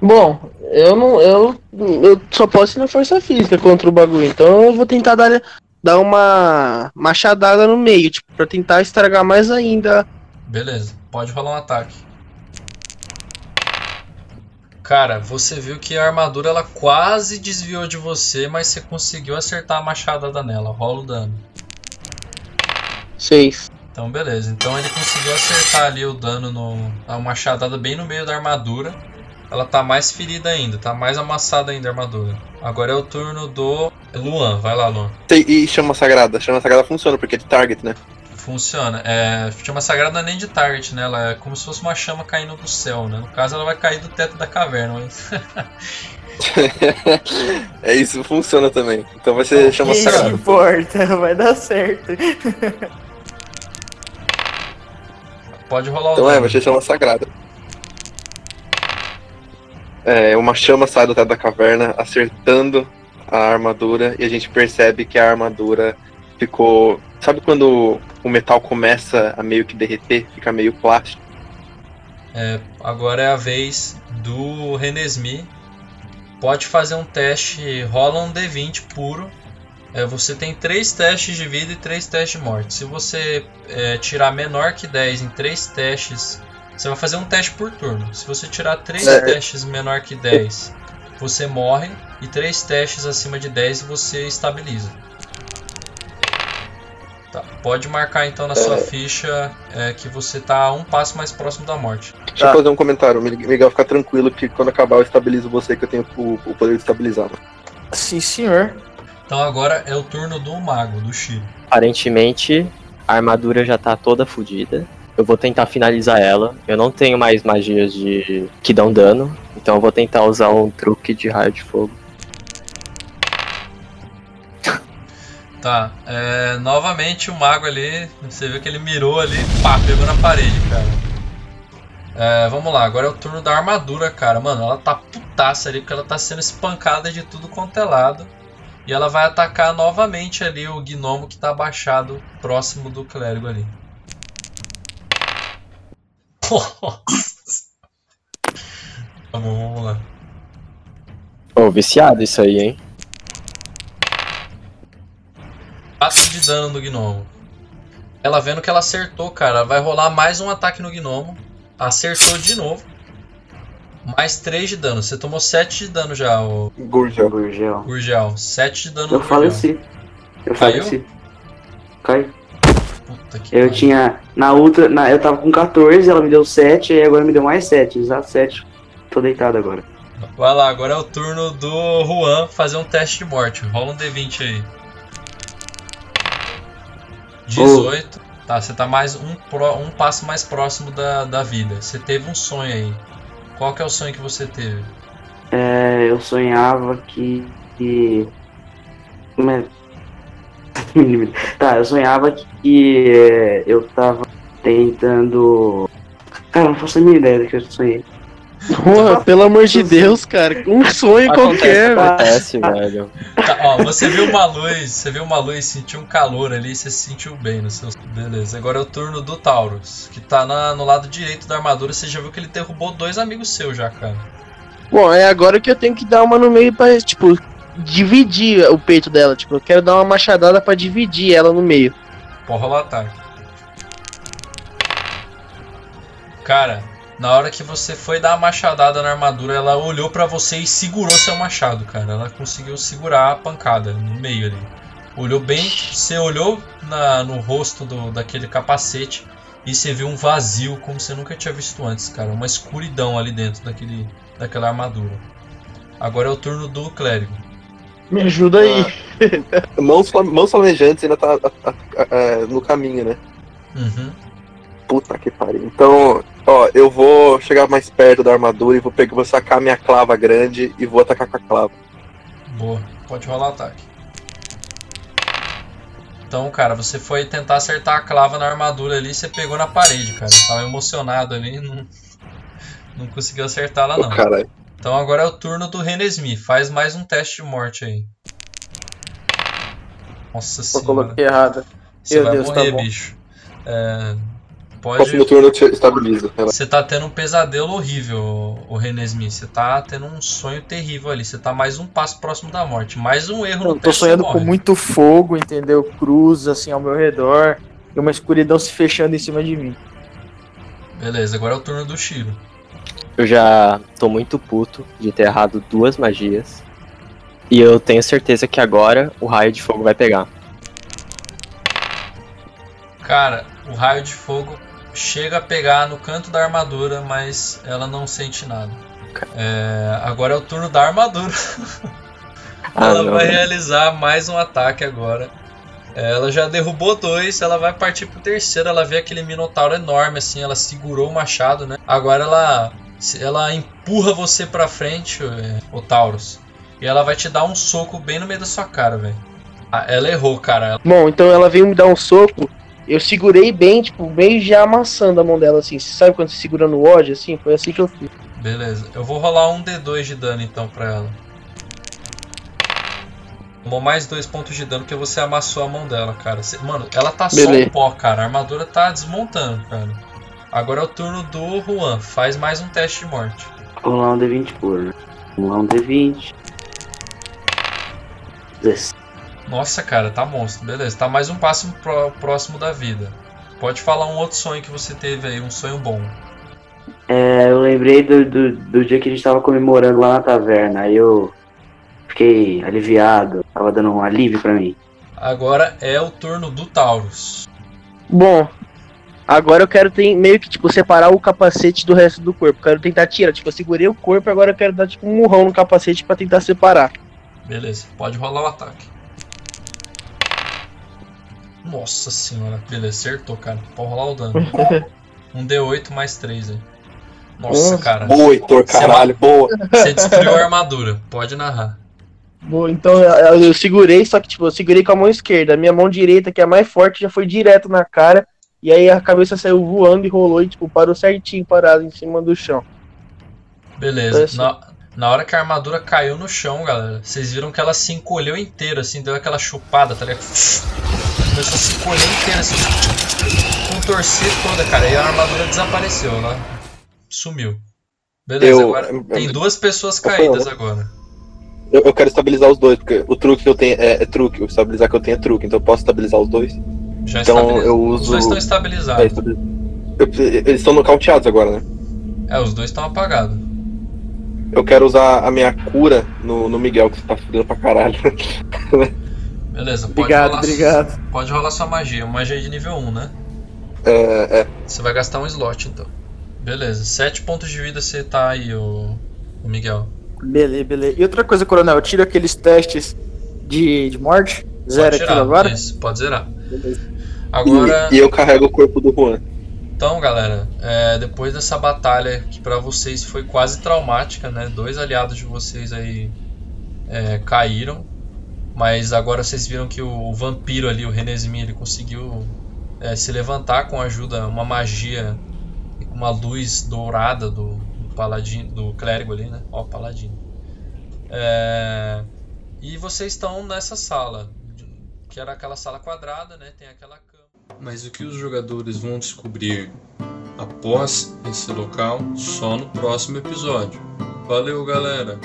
Bom, eu não. Eu, eu só posso ir na força física contra o bagulho. Então eu vou tentar dar, dar uma machadada no meio, tipo, pra tentar estragar mais ainda. Beleza, pode rolar um ataque. Cara, você viu que a armadura ela quase desviou de você, mas você conseguiu acertar a machadada nela. Rola o dano. Seis. Então beleza, então ele conseguiu acertar ali o dano no. A machadada bem no meio da armadura. Ela tá mais ferida ainda, tá mais amassada ainda a armadura. Agora é o turno do Luan, vai lá, Luan. E e chama sagrada? Chama sagrada funciona, porque é de target, né? Funciona. É, chama sagrada não nem de target, né? Ela é como se fosse uma chama caindo do céu, né? No caso, ela vai cair do teto da caverna, mas. é isso, funciona também. Então vai ser chama Isso sagrada. importa, vai dar certo. Pode rolar o Então é, vai ser chama sagrada. É, uma chama sai do teto da caverna, acertando a armadura, e a gente percebe que a armadura ficou. Sabe quando o metal começa a meio que derreter, fica meio plástico? É, agora é a vez do Renesmi. Pode fazer um teste, rola um D20 puro. É, você tem três testes de vida e três testes de morte. Se você é, tirar menor que 10 em três testes, você vai fazer um teste por turno. Se você tirar três É. testes menor que 10, você morre. E três testes acima de 10 você estabiliza. Tá, pode marcar então na sua É. ficha é, que você tá um passo mais próximo da morte. Deixa eu fazer um comentário. Mig- Miguel, fica tranquilo que quando acabar eu estabilizo você, que eu tenho o, o poder de estabilizar. Sim, senhor. Então agora é o turno do mago, do Shiro. Aparentemente, a armadura já tá toda fodida. Eu vou tentar finalizar ela. Eu não tenho mais magias de que dão dano, então eu vou tentar usar um truque de raio de fogo. Tá, é, novamente o mago ali, você viu que ele mirou ali, pá, pegou na parede, cara. É, vamos lá, agora é o turno da armadura, cara. Mano, ela tá putaça ali porque ela tá sendo espancada de tudo quanto é lado. E ela vai atacar novamente ali o gnomo que tá abaixado próximo do clérigo ali. Tá bom, vamos lá. Ô, viciado isso aí, hein? 4 de dano no gnomo. Ela vendo que ela acertou, cara, vai rolar mais um ataque no gnomo. Acertou de novo. Mais 3 de dano. Você tomou 7 de dano já, o Gurgel. Gurgel. Gurgel. 7 de dano Eu no Gurgel. faleci. Eu Caiu? faleci. Cai. Puta que Eu pariu. tinha. Na outra. Na, eu tava com 14, ela me deu 7, e agora me deu mais 7. Exato 7. Tô deitado agora. Vai lá, agora é o turno do Juan fazer um teste de morte. Rola um D20 aí. 18. Tá, você tá mais um, um passo mais próximo da, da vida. Você teve um sonho aí. Qual que é o sonho que você teve? É, eu sonhava que. que... É? tá, eu sonhava que é, eu tava tentando. Cara, não faço a minha ideia do que eu sonhei. Porra, pelo amor de Deus, cara. Um sonho qualquer, velho. Acontece, velho. Tá, ó, você viu uma luz, você viu uma luz, sentiu um calor ali, você se sentiu bem no seu. Beleza, agora é o turno do Taurus, que tá na- no lado direito da armadura. Você já viu que ele derrubou dois amigos seus já, cara. Bom, é agora que eu tenho que dar uma no meio pra, tipo, dividir o peito dela. Tipo, eu quero dar uma machadada pra dividir ela no meio. Pode rolar ataque. Cara, na hora que você foi dar a machadada na armadura, ela olhou pra você e segurou seu machado, cara. Ela conseguiu segurar a pancada no meio ali. Olhou bem, você olhou na- no rosto do, daquele capacete e você viu um vazio como você nunca tinha visto antes, cara. Uma escuridão ali dentro daquele, daquela armadura. Agora é o turno do clérigo. Me ajuda aí. Mãos, flam- mãos flamejantes ainda tá a- a- a- no caminho, né? Uhum. Puta que pariu. Então, ó, eu vou chegar mais perto da armadura e vou pegar, vou sacar minha clava grande e vou atacar com a clava. Boa, pode rolar ataque. Então, cara, você foi tentar acertar a clava na armadura ali, você pegou na parede, cara. Tava emocionado ali, não, não conseguiu acertar lá não. Caralho. Então agora é o turno do Renesmi. Faz mais um teste de morte aí. Nossa Eu senhora. coloquei errado. Você Meu vai Deus, tá morrer, bom. bicho. É, pode. Próximo turno te estabilizo. Relaxa. Você tá tendo um pesadelo horrível, o Renesmi. Você tá tendo um sonho terrível ali. Você tá mais um passo próximo da morte. Mais um erro Eu no tô teste sonhando com muito fogo, entendeu? Cruz assim ao meu redor. E uma escuridão se fechando em cima de mim. Beleza, agora é o turno do Shiro. Eu já tô muito puto de ter errado duas magias. E eu tenho certeza que agora o raio de fogo vai pegar. Cara, o raio de fogo chega a pegar no canto da armadura, mas ela não sente nada. É, agora é o turno da armadura. Ah, ela não. vai realizar mais um ataque agora. É, Ela já derrubou dois, ela vai partir pro terceiro. Ela vê aquele minotauro enorme assim, ela segurou o machado, né? Agora ela ela empurra você pra frente, o Taurus. E ela vai te dar um soco bem no meio da sua cara, velho. Ah, Ela errou, cara. Bom, então ela veio me dar um soco. Eu segurei bem, tipo, meio já amassando a mão dela assim. Você sabe quando você segura no ódio, assim? Foi assim que eu fiz. Beleza. Eu vou rolar um D2 de dano então pra ela. Tomou mais dois pontos de dano porque você amassou a mão dela, cara. Cê- Mano, ela tá só Beleza. um pó, cara. A armadura tá desmontando, cara. Agora é o turno do Juan. Faz mais um teste de morte. Vamos lá um D20 por. né? Vamos lá um D20. Dez. Nossa, cara, tá monstro. Beleza. Tá mais um passo pró- próximo da vida. Pode falar um outro sonho que você teve aí, um sonho bom. É, eu lembrei do, do, do dia que a gente tava comemorando lá na taverna. Aí eu fiquei aliviado. Tava dando um alívio pra mim. Agora é o turno do Taurus. Bom, agora eu quero ter, meio que, tipo, separar o capacete do resto do corpo. Quero tentar tirar. Tipo, eu segurei o corpo, agora eu quero dar, tipo, um murrão no capacete pra tentar separar. Beleza, pode rolar o ataque. Nossa senhora, beleza, acertou, cara. Pode rolar o dano. Um D8 mais 3 aí. Nossa, cara. Boa, Heitor, caralho, boa. Você destruiu a armadura. Pode narrar. Bom, então eu, eu segurei, só que, tipo, eu segurei com a mão esquerda. A minha mão direita, que é a mais forte, já foi direto na cara. E aí a cabeça saiu voando e rolou e, tipo, parou certinho parado em cima do chão. Beleza. Esse- Na, na hora que a armadura caiu no chão, galera, vocês viram que ela se encolheu inteira, assim, deu aquela chupada, tá ligado? Começou a se encolher inteira, assim, contorcer toda, cara. E a armadura desapareceu, ela sumiu. Beleza, Eu- agora tem duas pessoas caídas eu- agora. Eu, eu quero estabilizar os dois, porque o truque que eu tenho é, é truque, o estabilizar que eu tenho é truque, então eu posso estabilizar os dois. Já Então eu Os uso. dois estão É, estabilizados. estabiliza- eu- eles estão nocauteados agora, né? É, os dois estão apagados. Eu quero usar a minha cura no, no Miguel, que você tá fudendo pra caralho. Beleza, pode Obrigado, rolar. obrigado. Pode rolar sua magia. Magia de nível 1, né? É, é. Você vai gastar um slot então. Beleza, 7 pontos de vida você tá aí, o, o Miguel. Beleza, beleza. E outra coisa, coronel, eu tiro aqueles testes de, de morte. Zero Pode aquilo tirar, agora. Isso, pode zerar. Beleza. Agora, E, e eu carrego o corpo do Juan. Então galera, é, depois dessa batalha que pra vocês foi quase traumática, né? Dois aliados de vocês aí é, caíram. Mas agora vocês viram que o vampiro ali, o Renesmi, ele conseguiu é, se levantar com a ajuda, uma magia, uma luz dourada do, paladino, do clérigo ali, né? Ó, paladino. É, E vocês estão nessa sala, que era aquela sala quadrada, né? Tem aquela. Mas o que os jogadores vão descobrir após esse local só no próximo episódio. Valeu, galera!